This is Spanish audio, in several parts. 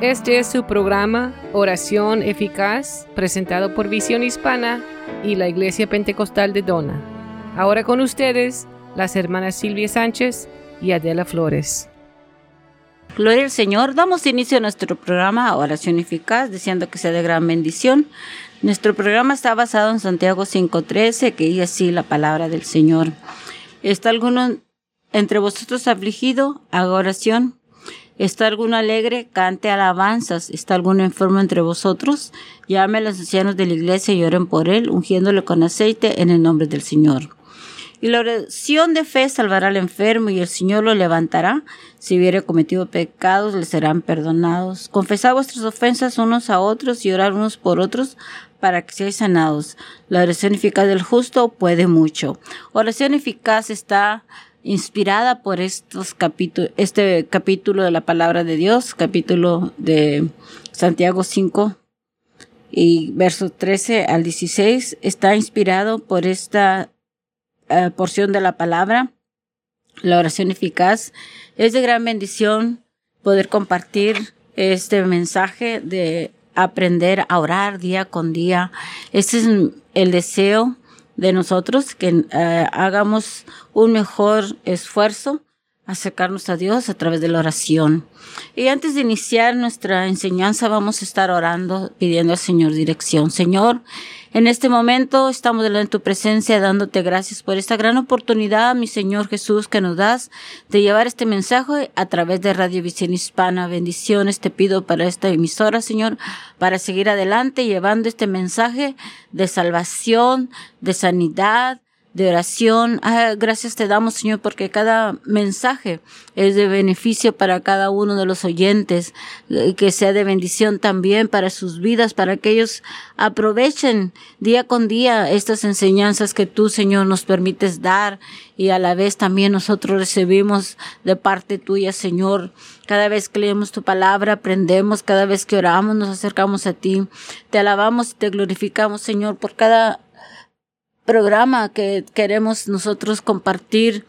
Este es su programa Oración Eficaz, presentado por Visión Hispana y la Iglesia Pentecostal de Dona. Ahora con ustedes, las hermanas Silvia Sánchez y Adela Flores. Gloria al Señor. Damos inicio a nuestro programa Oración Eficaz, deseando que sea de gran bendición. Nuestro programa está basado en Santiago 5.13, que dice así la palabra del Señor. ¿Está alguno entre vosotros afligido? Haga oración. ¿Está alguno alegre? Cante alabanzas. ¿Está alguno enfermo entre vosotros? Llame a los ancianos de la iglesia y oren por él, ungiéndole con aceite en el nombre del Señor. Y la oración de fe salvará al enfermo y el Señor lo levantará. Si hubiere cometido pecados, le serán perdonados. Confesad vuestras ofensas unos a otros y orar unos por otros para que seáis sanados. La oración eficaz del justo puede mucho. Oración eficaz está inspirada por estos capítulos, este capítulo de la palabra de Dios, capítulo de Santiago 5 y versos 13 al 16, está inspirado por esta eh, porción de la palabra, la oración eficaz. Es de gran bendición poder compartir este mensaje de aprender a orar día con día. Este es el deseo de nosotros, que eh, hagamos un mejor esfuerzo acercarnos a Dios a través de la oración. Y antes de iniciar nuestra enseñanza vamos a estar orando, pidiendo al Señor dirección. Señor, en este momento estamos delante de tu presencia dándote gracias por esta gran oportunidad, mi Señor Jesús, que nos das de llevar este mensaje a través de Radio Visión Hispana. Bendiciones te pido para esta emisora, Señor, para seguir adelante llevando este mensaje de salvación, de sanidad, de oración. Ah, gracias te damos, Señor, porque cada mensaje es de beneficio para cada uno de los oyentes, eh, que sea de bendición también para sus vidas, para que ellos aprovechen día con día estas enseñanzas que tú, Señor, nos permites dar y a la vez también nosotros recibimos de parte tuya, Señor. Cada vez que leemos tu palabra, aprendemos, cada vez que oramos, nos acercamos a ti. Te alabamos y te glorificamos, Señor, por cada programa que queremos nosotros compartir.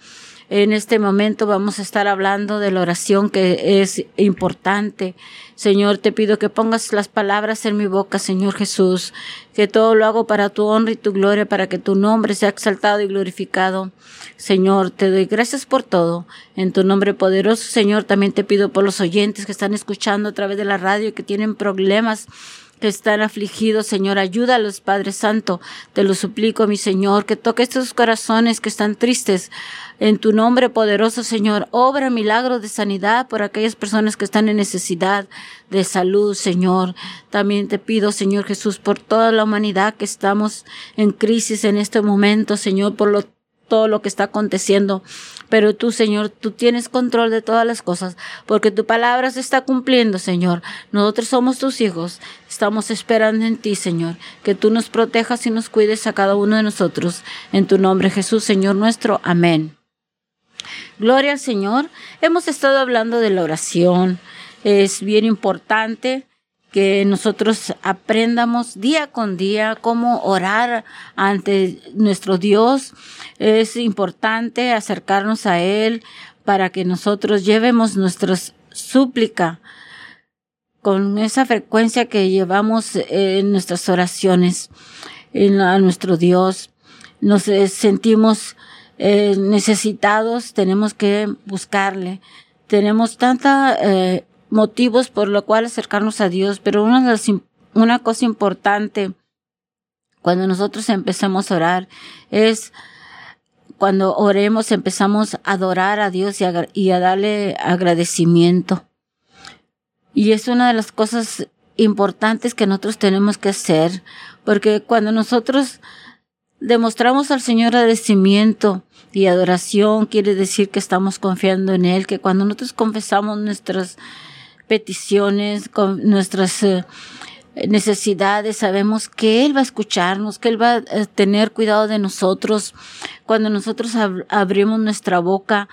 En este momento vamos a estar hablando de la oración que es importante. Señor, te pido que pongas las palabras en mi boca, Señor Jesús, que todo lo hago para tu honra y tu gloria, para que tu nombre sea exaltado y glorificado. Señor, te doy gracias por todo. En tu nombre poderoso, Señor, también te pido por los oyentes que están escuchando a través de la radio que tienen problemas que están afligidos, Señor, ayúdalos, Padre Santo. Te lo suplico, mi Señor, que toque estos corazones que están tristes. En tu nombre poderoso, Señor, obra milagros de sanidad por aquellas personas que están en necesidad de salud, Señor. También te pido, Señor Jesús, por toda la humanidad que estamos en crisis en este momento, Señor, por lo todo lo que está aconteciendo. Pero tú, Señor, tú tienes control de todas las cosas, porque tu palabra se está cumpliendo, Señor. Nosotros somos tus hijos. Estamos esperando en ti, Señor, que tú nos protejas y nos cuides a cada uno de nosotros. En tu nombre, Jesús, Señor nuestro. Amén. Gloria al Señor. Hemos estado hablando de la oración. Es bien importante que nosotros aprendamos día con día cómo orar ante nuestro Dios. Es importante acercarnos a Él para que nosotros llevemos nuestra súplica con esa frecuencia que llevamos en nuestras oraciones a nuestro Dios. Nos sentimos eh, necesitados, tenemos que buscarle. Tenemos tanta eh, motivos por lo cual acercarnos a Dios, pero una, de las, una cosa importante cuando nosotros empezamos a orar es cuando oremos empezamos a adorar a Dios y a, y a darle agradecimiento. Y es una de las cosas importantes que nosotros tenemos que hacer, porque cuando nosotros demostramos al Señor agradecimiento y adoración, quiere decir que estamos confiando en Él, que cuando nosotros confesamos nuestras peticiones, con nuestras eh, necesidades, sabemos que Él va a escucharnos, que Él va a tener cuidado de nosotros cuando nosotros abrimos nuestra boca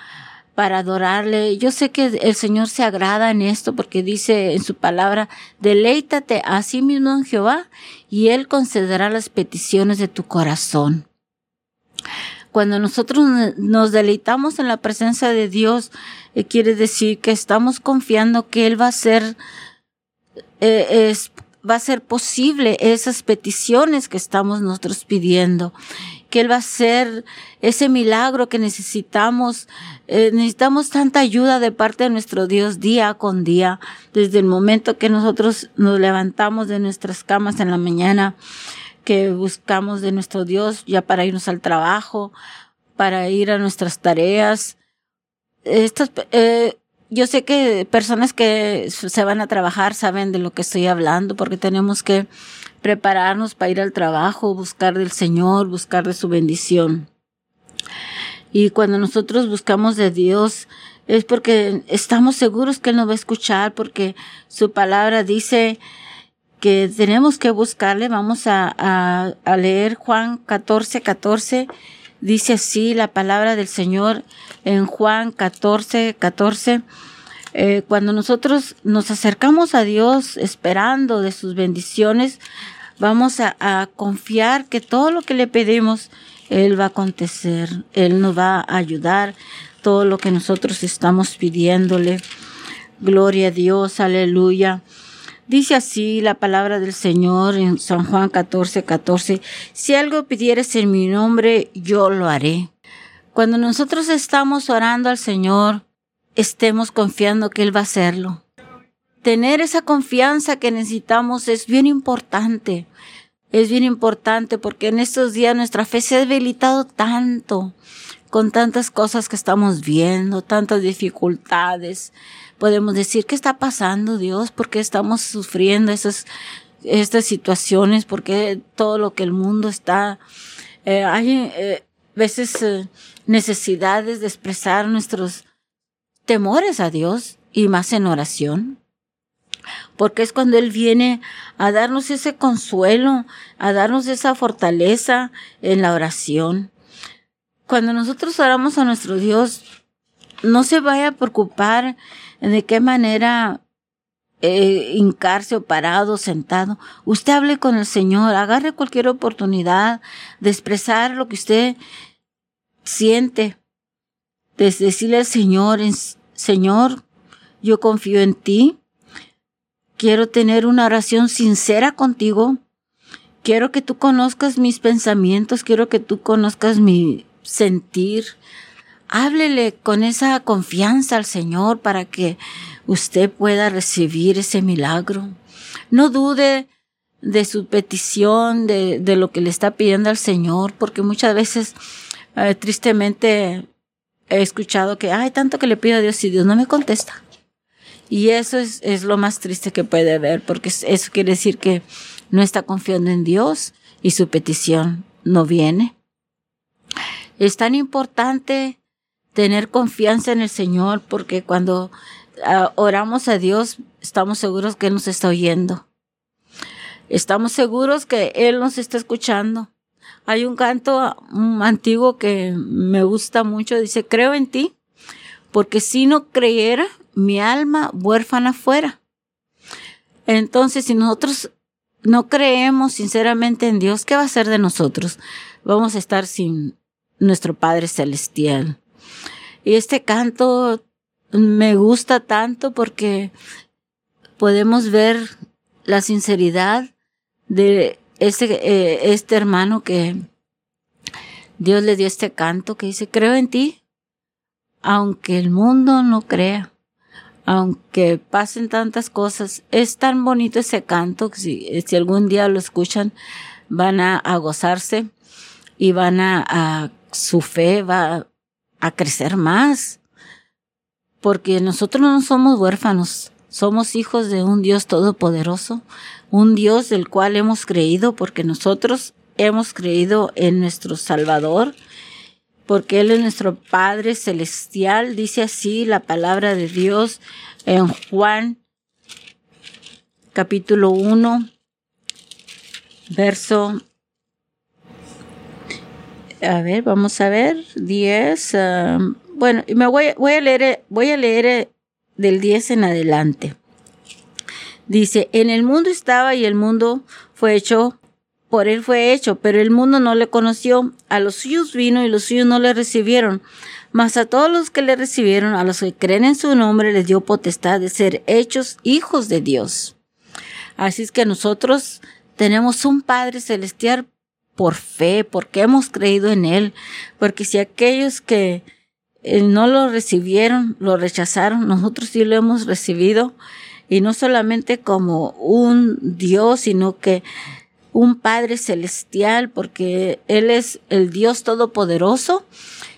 para adorarle. Yo sé que el Señor se agrada en esto porque dice en su palabra, deleítate a sí mismo en Jehová y Él concederá las peticiones de tu corazón. Cuando nosotros nos deleitamos en la presencia de Dios, eh, quiere decir que estamos confiando que Él va a hacer eh, va a ser posible esas peticiones que estamos nosotros pidiendo que Él va a hacer ese milagro que necesitamos. Eh, necesitamos tanta ayuda de parte de nuestro Dios día con día, desde el momento que nosotros nos levantamos de nuestras camas en la mañana, que buscamos de nuestro Dios ya para irnos al trabajo, para ir a nuestras tareas. Estas, eh, yo sé que personas que se van a trabajar saben de lo que estoy hablando porque tenemos que prepararnos para ir al trabajo, buscar del Señor, buscar de su bendición. Y cuando nosotros buscamos de Dios es porque estamos seguros que Él nos va a escuchar porque su palabra dice que tenemos que buscarle. Vamos a, a, leer Juan 14, 14. Dice así la palabra del Señor en Juan 14, 14. Eh, cuando nosotros nos acercamos a Dios esperando de sus bendiciones, vamos a, a, confiar que todo lo que le pedimos, Él va a acontecer, Él nos va a ayudar, todo lo que nosotros estamos pidiéndole. Gloria a Dios, aleluya. Dice así la palabra del Señor en San Juan 14, 14, si algo pidieres en mi nombre, yo lo haré. Cuando nosotros estamos orando al Señor, estemos confiando que Él va a hacerlo. Tener esa confianza que necesitamos es bien importante. Es bien importante porque en estos días nuestra fe se ha debilitado tanto con tantas cosas que estamos viendo, tantas dificultades. Podemos decir, ¿qué está pasando, Dios? ¿Por qué estamos sufriendo esas, estas situaciones? ¿Por qué todo lo que el mundo está... Eh, hay eh, veces eh, necesidades de expresar nuestros temores a Dios y más en oración. Porque es cuando Él viene a darnos ese consuelo, a darnos esa fortaleza en la oración. Cuando nosotros oramos a nuestro Dios, no se vaya a preocupar de qué manera eh, hincarse o parado, sentado. Usted hable con el Señor, agarre cualquier oportunidad de expresar lo que usted siente, de decirle al Señor, Señor, yo confío en ti. Quiero tener una oración sincera contigo. Quiero que tú conozcas mis pensamientos, quiero que tú conozcas mi sentir. Háblele con esa confianza al Señor para que usted pueda recibir ese milagro. No dude de su petición, de, de lo que le está pidiendo al Señor, porque muchas veces, eh, tristemente, he escuchado que, hay tanto que le pido a Dios y Dios no me contesta. Y eso es, es lo más triste que puede haber, porque eso quiere decir que no está confiando en Dios y su petición no viene. Es tan importante tener confianza en el Señor porque cuando uh, oramos a Dios estamos seguros que Él nos está oyendo. Estamos seguros que Él nos está escuchando. Hay un canto antiguo que me gusta mucho, dice, creo en ti, porque si no creyera, mi alma huérfana fuera. Entonces, si nosotros no creemos sinceramente en Dios, ¿qué va a ser de nosotros? Vamos a estar sin nuestro Padre Celestial. Y este canto me gusta tanto porque podemos ver la sinceridad de este, eh, este hermano que Dios le dio este canto que dice, creo en ti, aunque el mundo no crea, aunque pasen tantas cosas, es tan bonito ese canto que si, si algún día lo escuchan, van a, gozarse y van a, a, su fe va a crecer más. Porque nosotros no somos huérfanos, somos hijos de un Dios todopoderoso, un Dios del cual hemos creído porque nosotros hemos creído en nuestro Salvador, porque Él es nuestro Padre Celestial, dice así la palabra de Dios en Juan capítulo 1, verso, a ver, vamos a ver, 10, um, bueno, me voy, voy a leer, voy a leer del 10 en adelante. Dice, en el mundo estaba y el mundo fue hecho, por él fue hecho, pero el mundo no le conoció. A los suyos vino y los suyos no le recibieron. Mas a todos los que le recibieron, a los que creen en su nombre, les dio potestad de ser hechos hijos de Dios. Así es que nosotros tenemos un Padre Celestial por fe, porque hemos creído en Él, porque si aquellos que eh, no lo recibieron, lo rechazaron, nosotros sí lo hemos recibido, y no solamente como un Dios, sino que un Padre Celestial, porque Él es el Dios Todopoderoso.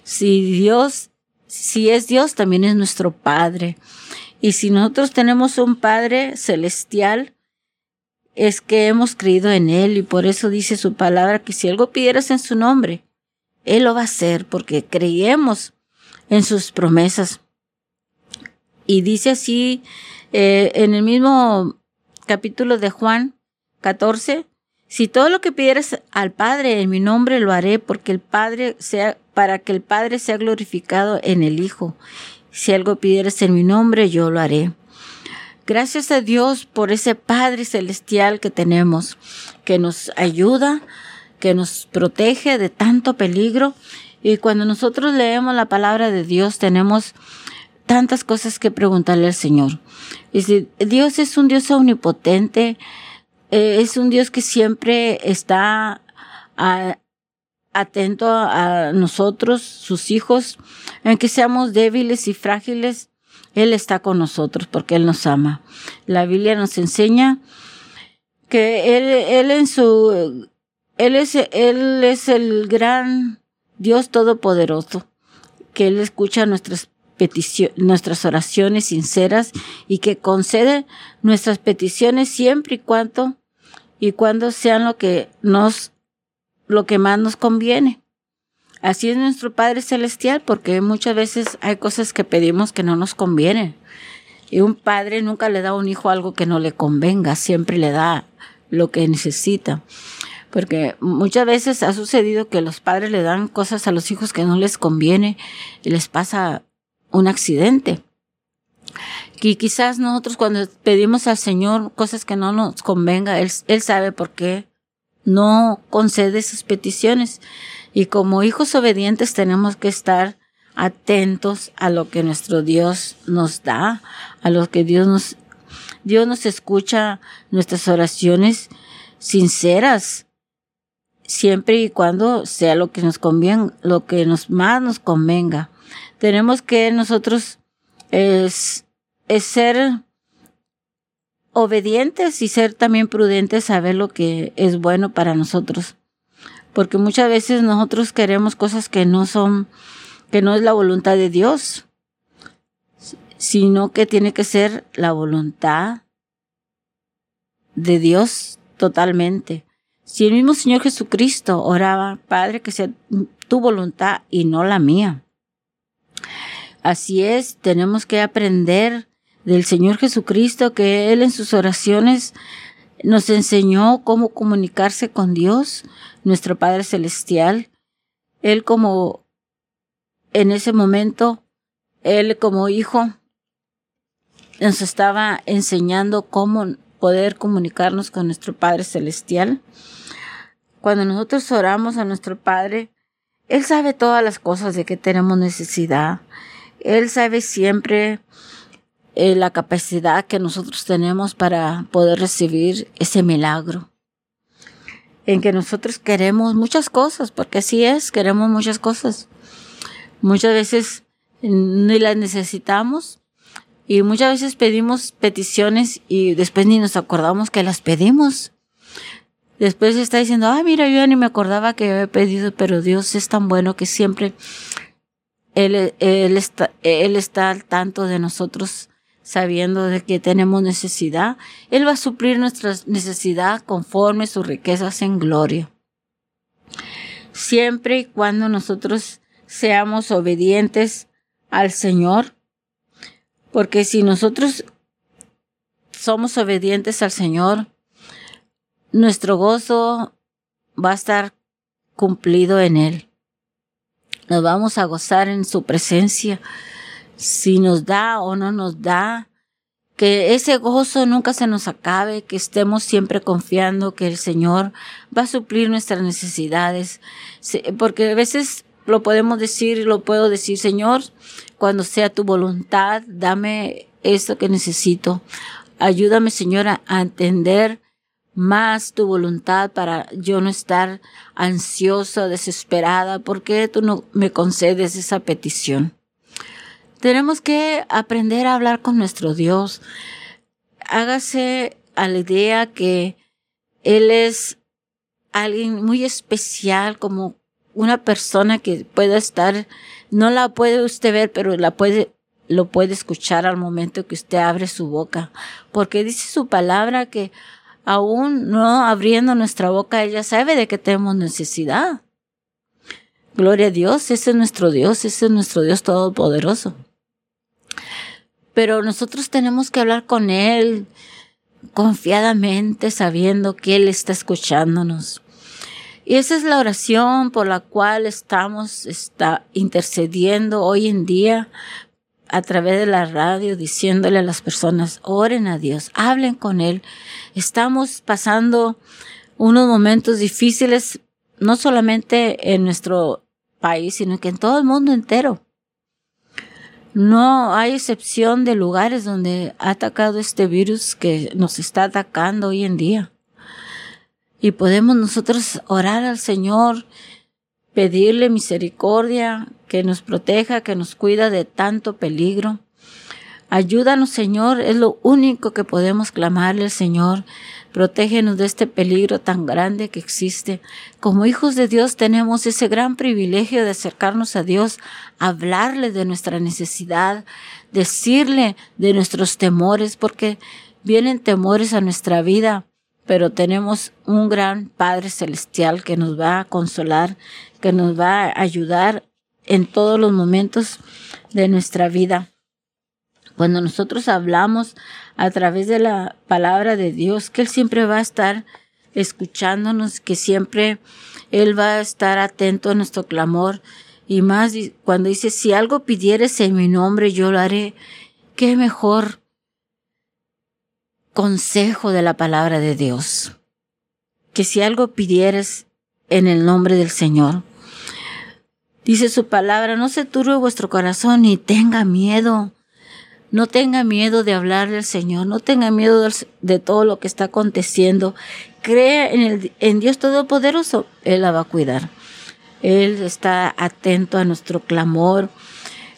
Si Dios, si es Dios, también es nuestro Padre. Y si nosotros tenemos un Padre Celestial, es que hemos creído en Él y por eso dice su palabra que si algo pidieras en su nombre, Él lo va a hacer porque creemos en sus promesas. Y dice así eh, en el mismo capítulo de Juan 14, si todo lo que pidieras al Padre en mi nombre lo haré porque el Padre sea, para que el Padre sea glorificado en el Hijo. Si algo pidieras en mi nombre, yo lo haré. Gracias a Dios por ese Padre Celestial que tenemos, que nos ayuda, que nos protege de tanto peligro. Y cuando nosotros leemos la palabra de Dios, tenemos tantas cosas que preguntarle al Señor. Y si Dios es un Dios omnipotente, eh, es un Dios que siempre está atento a nosotros, sus hijos, en que seamos débiles y frágiles, él está con nosotros porque Él nos ama. La Biblia nos enseña que Él, él en su, Él es, Él es el gran Dios Todopoderoso, que Él escucha nuestras peticiones, nuestras oraciones sinceras y que concede nuestras peticiones siempre y cuando, y cuando sean lo que nos, lo que más nos conviene. Así es nuestro Padre Celestial, porque muchas veces hay cosas que pedimos que no nos convienen. Y un padre nunca le da a un hijo algo que no le convenga, siempre le da lo que necesita. Porque muchas veces ha sucedido que los padres le dan cosas a los hijos que no les conviene y les pasa un accidente. Y quizás nosotros cuando pedimos al Señor cosas que no nos convenga, Él, él sabe por qué no concede esas peticiones. Y como hijos obedientes tenemos que estar atentos a lo que nuestro Dios nos da, a lo que Dios nos, Dios nos escucha nuestras oraciones sinceras, siempre y cuando sea lo que nos conviene, lo que nos más nos convenga. Tenemos que nosotros es, es ser obedientes y ser también prudentes, saber lo que es bueno para nosotros porque muchas veces nosotros queremos cosas que no son, que no es la voluntad de Dios, sino que tiene que ser la voluntad de Dios totalmente. Si el mismo Señor Jesucristo oraba, Padre, que sea tu voluntad y no la mía. Así es, tenemos que aprender del Señor Jesucristo que Él en sus oraciones nos enseñó cómo comunicarse con Dios, nuestro Padre Celestial. Él como, en ese momento, Él como hijo, nos estaba enseñando cómo poder comunicarnos con nuestro Padre Celestial. Cuando nosotros oramos a nuestro Padre, Él sabe todas las cosas de que tenemos necesidad. Él sabe siempre eh, la capacidad que nosotros tenemos para poder recibir ese milagro. En que nosotros queremos muchas cosas, porque así es, queremos muchas cosas. Muchas veces ni las necesitamos y muchas veces pedimos peticiones y después ni nos acordamos que las pedimos. Después está diciendo, ah, mira, yo ya ni me acordaba que había pedido, pero Dios es tan bueno que siempre Él, él, está, él está al tanto de nosotros sabiendo de que tenemos necesidad, Él va a suplir nuestras necesidades conforme sus riquezas en gloria. Siempre y cuando nosotros seamos obedientes al Señor, porque si nosotros somos obedientes al Señor, nuestro gozo va a estar cumplido en Él. Nos vamos a gozar en su presencia si nos da o no nos da, que ese gozo nunca se nos acabe, que estemos siempre confiando que el Señor va a suplir nuestras necesidades, porque a veces lo podemos decir, lo puedo decir, Señor, cuando sea tu voluntad, dame esto que necesito. Ayúdame, Señora, a entender más tu voluntad para yo no estar ansiosa, desesperada, porque tú no me concedes esa petición. Tenemos que aprender a hablar con nuestro Dios. Hágase a la idea que Él es alguien muy especial, como una persona que pueda estar, no la puede usted ver, pero la puede, lo puede escuchar al momento que usted abre su boca. Porque dice su palabra que aún no abriendo nuestra boca, ella sabe de que tenemos necesidad. Gloria a Dios, ese es nuestro Dios, ese es nuestro Dios todopoderoso. Pero nosotros tenemos que hablar con Él confiadamente, sabiendo que Él está escuchándonos. Y esa es la oración por la cual estamos está intercediendo hoy en día a través de la radio diciéndole a las personas, oren a Dios, hablen con Él. Estamos pasando unos momentos difíciles, no solamente en nuestro país, sino que en todo el mundo entero. No hay excepción de lugares donde ha atacado este virus que nos está atacando hoy en día. Y podemos nosotros orar al Señor, pedirle misericordia, que nos proteja, que nos cuida de tanto peligro. Ayúdanos, Señor, es lo único que podemos clamarle Señor. Protégenos de este peligro tan grande que existe. Como hijos de Dios tenemos ese gran privilegio de acercarnos a Dios, hablarle de nuestra necesidad, decirle de nuestros temores, porque vienen temores a nuestra vida, pero tenemos un gran Padre Celestial que nos va a consolar, que nos va a ayudar en todos los momentos de nuestra vida. Cuando nosotros hablamos a través de la palabra de Dios, que Él siempre va a estar escuchándonos, que siempre Él va a estar atento a nuestro clamor. Y más cuando dice, si algo pidieres en mi nombre, yo lo haré. Qué mejor consejo de la palabra de Dios. Que si algo pidieres en el nombre del Señor, Dice su palabra, no se turbe vuestro corazón ni tenga miedo. No tenga miedo de hablar del Señor, no tenga miedo de todo lo que está aconteciendo. Crea en, el, en Dios Todopoderoso, Él la va a cuidar. Él está atento a nuestro clamor.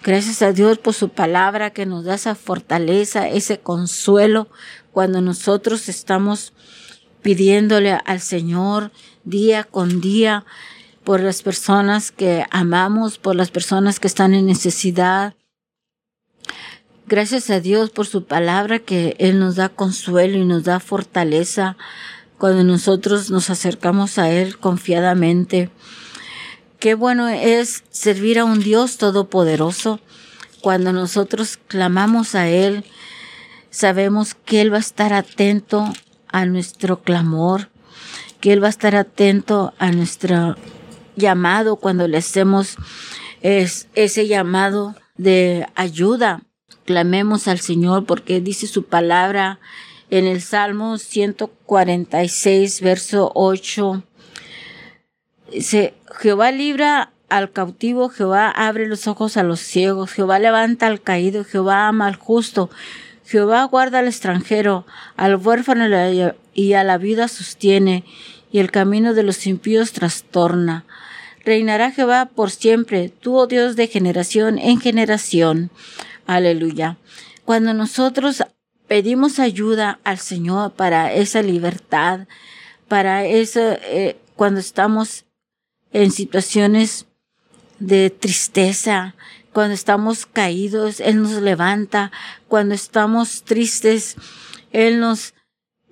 Gracias a Dios por su palabra que nos da esa fortaleza, ese consuelo cuando nosotros estamos pidiéndole al Señor día con día por las personas que amamos, por las personas que están en necesidad. Gracias a Dios por su palabra que Él nos da consuelo y nos da fortaleza cuando nosotros nos acercamos a Él confiadamente. Qué bueno es servir a un Dios todopoderoso. Cuando nosotros clamamos a Él, sabemos que Él va a estar atento a nuestro clamor, que Él va a estar atento a nuestra llamado, cuando le hacemos es, ese llamado de ayuda, clamemos al Señor porque dice su palabra en el Salmo 146, verso 8. Dice, Jehová libra al cautivo, Jehová abre los ojos a los ciegos, Jehová levanta al caído, Jehová ama al justo, Jehová guarda al extranjero, al huérfano y a la vida sostiene, y el camino de los impíos trastorna. Reinará Jehová por siempre, tú, oh Dios, de generación en generación. Aleluya. Cuando nosotros pedimos ayuda al Señor para esa libertad, para eso, eh, cuando estamos en situaciones de tristeza, cuando estamos caídos, Él nos levanta, cuando estamos tristes, Él nos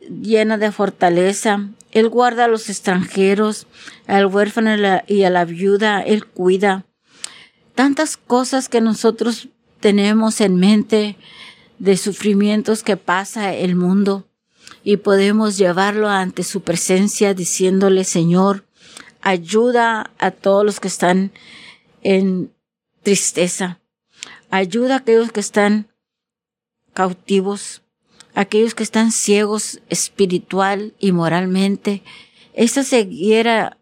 llena de fortaleza, él guarda a los extranjeros, al huérfano y a la viuda, Él cuida. Tantas cosas que nosotros tenemos en mente de sufrimientos que pasa el mundo y podemos llevarlo ante su presencia diciéndole, Señor, ayuda a todos los que están en tristeza. Ayuda a aquellos que están cautivos aquellos que están ciegos espiritual y moralmente, esa ceguera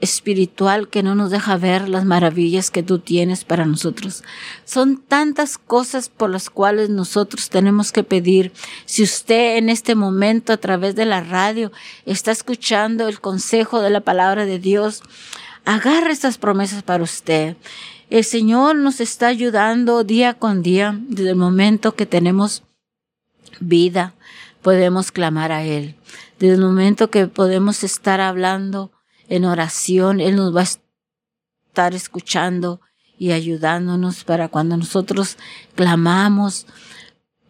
espiritual que no nos deja ver las maravillas que tú tienes para nosotros. Son tantas cosas por las cuales nosotros tenemos que pedir. Si usted en este momento a través de la radio está escuchando el consejo de la palabra de Dios, agarre estas promesas para usted. El Señor nos está ayudando día con día desde el momento que tenemos vida. Podemos clamar a Él. Desde el momento que podemos estar hablando en oración, Él nos va a estar escuchando y ayudándonos para cuando nosotros clamamos,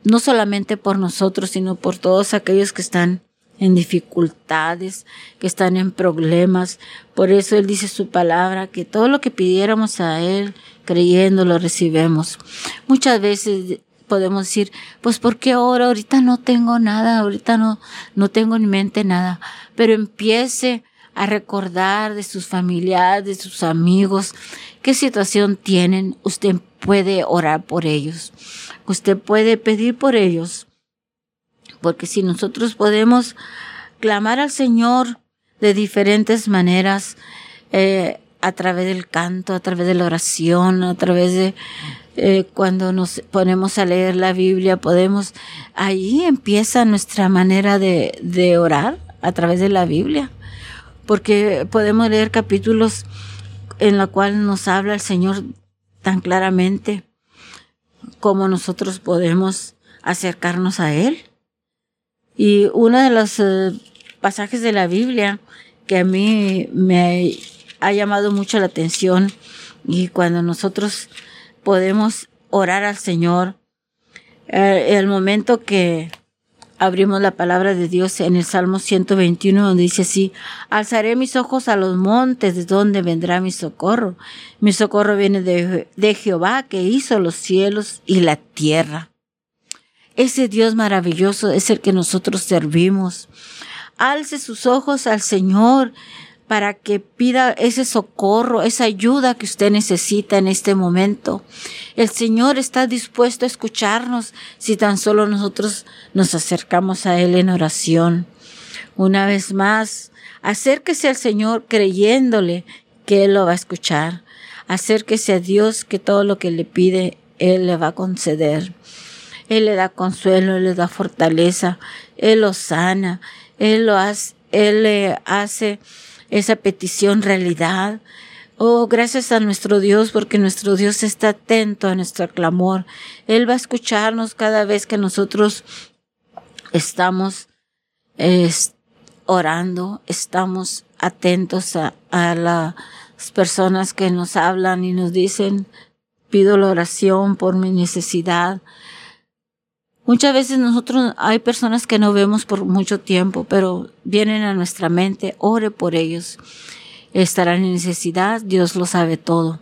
no solamente por nosotros, sino por todos aquellos que están en dificultades, que están en problemas. Por eso Él dice su palabra, que todo lo que pidiéramos a Él, creyendo, lo recibemos. Muchas veces podemos decir, pues ¿por qué ahora? Ahorita no tengo nada, ahorita no, no tengo en mente nada. Pero empiece a recordar de sus familiares, de sus amigos, qué situación tienen. Usted puede orar por ellos. Usted puede pedir por ellos. Porque si nosotros podemos clamar al Señor de diferentes maneras, eh, a través del canto, a través de la oración, a través de eh, cuando nos ponemos a leer la Biblia, podemos, ahí empieza nuestra manera de, de orar a través de la Biblia porque podemos leer capítulos en la cual nos habla el Señor tan claramente como nosotros podemos acercarnos a Él. Y uno de los eh, pasajes de la Biblia que a mí me ha llamado mucho la atención y cuando nosotros podemos orar al Señor, eh, el momento que abrimos la palabra de Dios en el Salmo 121 donde dice así, alzaré mis ojos a los montes de donde vendrá mi socorro. Mi socorro viene de, de Jehová que hizo los cielos y la tierra. Ese Dios maravilloso es el que nosotros servimos. Alce sus ojos al Señor para que pida ese socorro, esa ayuda que usted necesita en este momento. El Señor está dispuesto a escucharnos si tan solo nosotros nos acercamos a Él en oración. Una vez más, acérquese al Señor creyéndole que Él lo va a escuchar. Acérquese a Dios que todo lo que le pide, Él le va a conceder. Él le da consuelo, Él le da fortaleza, Él lo sana, Él lo hace, Él le hace esa petición realidad. Oh, gracias a nuestro Dios, porque nuestro Dios está atento a nuestro clamor. Él va a escucharnos cada vez que nosotros estamos orando, estamos atentos a, a las personas que nos hablan y nos dicen, pido la oración por mi necesidad. Muchas veces nosotros hay personas que no vemos por mucho tiempo, pero vienen a nuestra mente, ore por ellos. Estarán en necesidad, Dios lo sabe todo.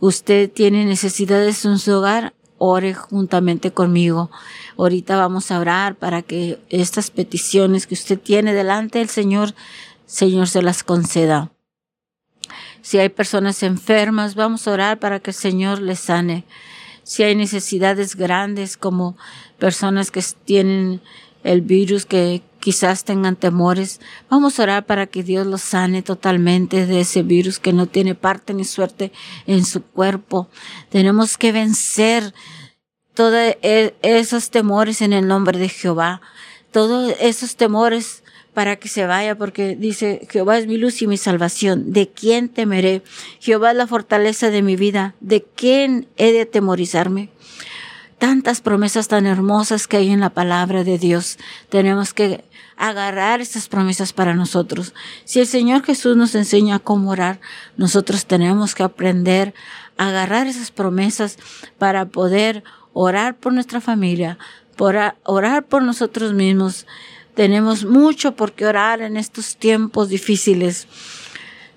Usted tiene necesidades en su hogar, ore juntamente conmigo. Ahorita vamos a orar para que estas peticiones que usted tiene delante del Señor, Señor se las conceda. Si hay personas enfermas, vamos a orar para que el Señor les sane si hay necesidades grandes como personas que tienen el virus, que quizás tengan temores, vamos a orar para que Dios los sane totalmente de ese virus que no tiene parte ni suerte en su cuerpo. Tenemos que vencer todos esos temores en el nombre de Jehová. Todos esos temores para que se vaya, porque dice, Jehová es mi luz y mi salvación, ¿de quién temeré? Jehová es la fortaleza de mi vida, ¿de quién he de atemorizarme? Tantas promesas tan hermosas que hay en la palabra de Dios. Tenemos que agarrar estas promesas para nosotros. Si el Señor Jesús nos enseña cómo orar, nosotros tenemos que aprender a agarrar esas promesas para poder orar por nuestra familia, por orar por nosotros mismos, tenemos mucho por qué orar en estos tiempos difíciles,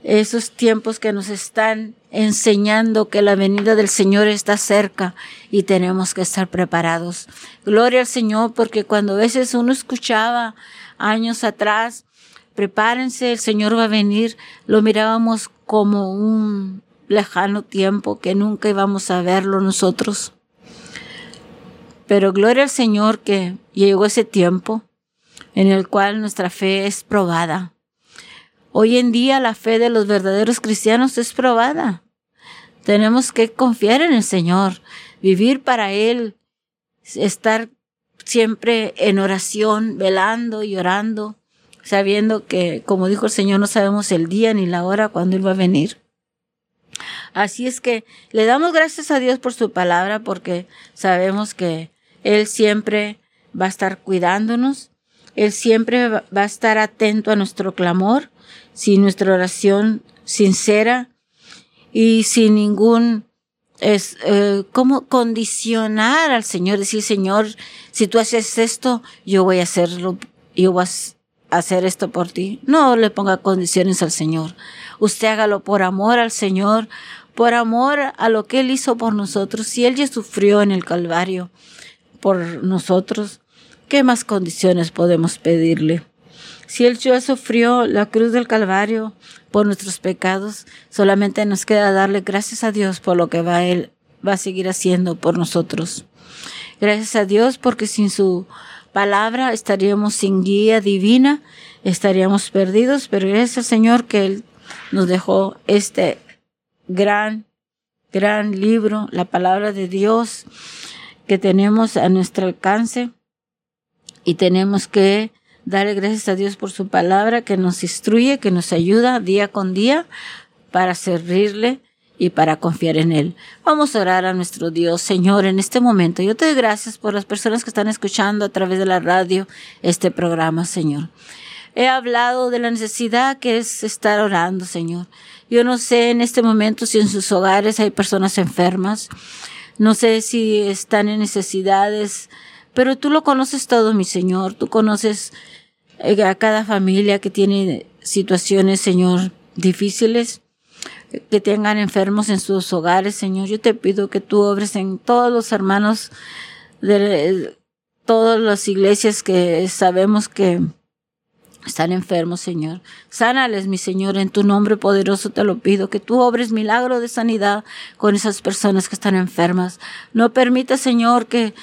esos tiempos que nos están enseñando que la venida del Señor está cerca y tenemos que estar preparados. Gloria al Señor, porque cuando a veces uno escuchaba años atrás, prepárense, el Señor va a venir, lo mirábamos como un lejano tiempo que nunca íbamos a verlo nosotros. Pero gloria al Señor que llegó ese tiempo en el cual nuestra fe es probada. Hoy en día la fe de los verdaderos cristianos es probada. Tenemos que confiar en el Señor, vivir para Él, estar siempre en oración, velando y orando, sabiendo que, como dijo el Señor, no sabemos el día ni la hora cuando Él va a venir. Así es que le damos gracias a Dios por su palabra porque sabemos que Él siempre va a estar cuidándonos, Él siempre va a estar atento a nuestro clamor, si nuestra oración sincera y sin ningún es eh, cómo condicionar al Señor, decir, Señor, si tú haces esto, yo voy a hacerlo, yo voy a hacer esto por ti. No le ponga condiciones al Señor. Usted hágalo por amor al Señor, por amor a lo que Él hizo por nosotros. Si Él ya sufrió en el Calvario por nosotros, ¿qué más condiciones podemos pedirle? Si Él ya sufrió la cruz del Calvario por nuestros pecados, solamente nos queda darle gracias a Dios por lo que va Él va a seguir haciendo por nosotros. Gracias a Dios porque sin su palabra estaríamos sin guía divina, estaríamos perdidos, pero gracias al Señor que Él nos dejó este gran, gran libro, la palabra de Dios que tenemos a nuestro alcance y tenemos que Darle gracias a Dios por su palabra que nos instruye, que nos ayuda día con día para servirle y para confiar en Él. Vamos a orar a nuestro Dios, Señor, en este momento. Yo te doy gracias por las personas que están escuchando a través de la radio este programa, Señor. He hablado de la necesidad que es estar orando, Señor. Yo no sé en este momento si en sus hogares hay personas enfermas. No sé si están en necesidades pero tú lo conoces todo, mi Señor. Tú conoces eh, a cada familia que tiene situaciones, Señor, difíciles, que tengan enfermos en sus hogares, Señor. Yo te pido que tú obres en todos los hermanos de todas las iglesias que sabemos que están enfermos, Señor. Sánales, mi Señor, en tu nombre poderoso te lo pido, que tú obres milagro de sanidad con esas personas que están enfermas. No permita, Señor, que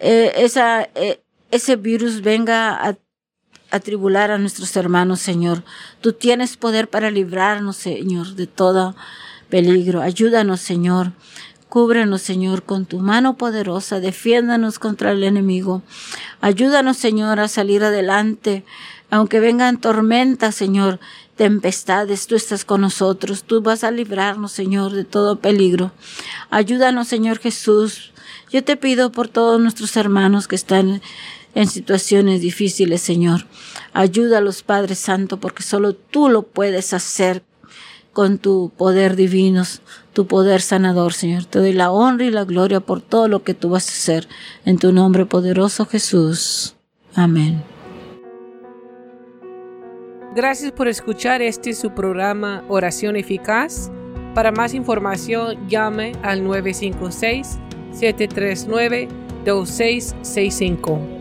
eh, esa, eh, ese virus venga a atribular a nuestros hermanos, Señor. Tú tienes poder para librarnos, Señor, de todo peligro. Ayúdanos, Señor. Cúbrenos, Señor, con tu mano poderosa. Defiéndanos contra el enemigo. Ayúdanos, Señor, a salir adelante. Aunque vengan tormentas, Señor, tempestades, tú estás con nosotros. Tú vas a librarnos, Señor, de todo peligro. Ayúdanos, Señor Jesús, yo te pido por todos nuestros hermanos que están en situaciones difíciles, Señor. Ayuda a los Padres Santo, porque solo tú lo puedes hacer con tu poder divino, tu poder sanador, Señor. Te doy la honra y la gloria por todo lo que tú vas a hacer. En tu nombre poderoso, Jesús. Amén. Gracias por escuchar este su programa Oración Eficaz. Para más información, llame al 956 739 2665.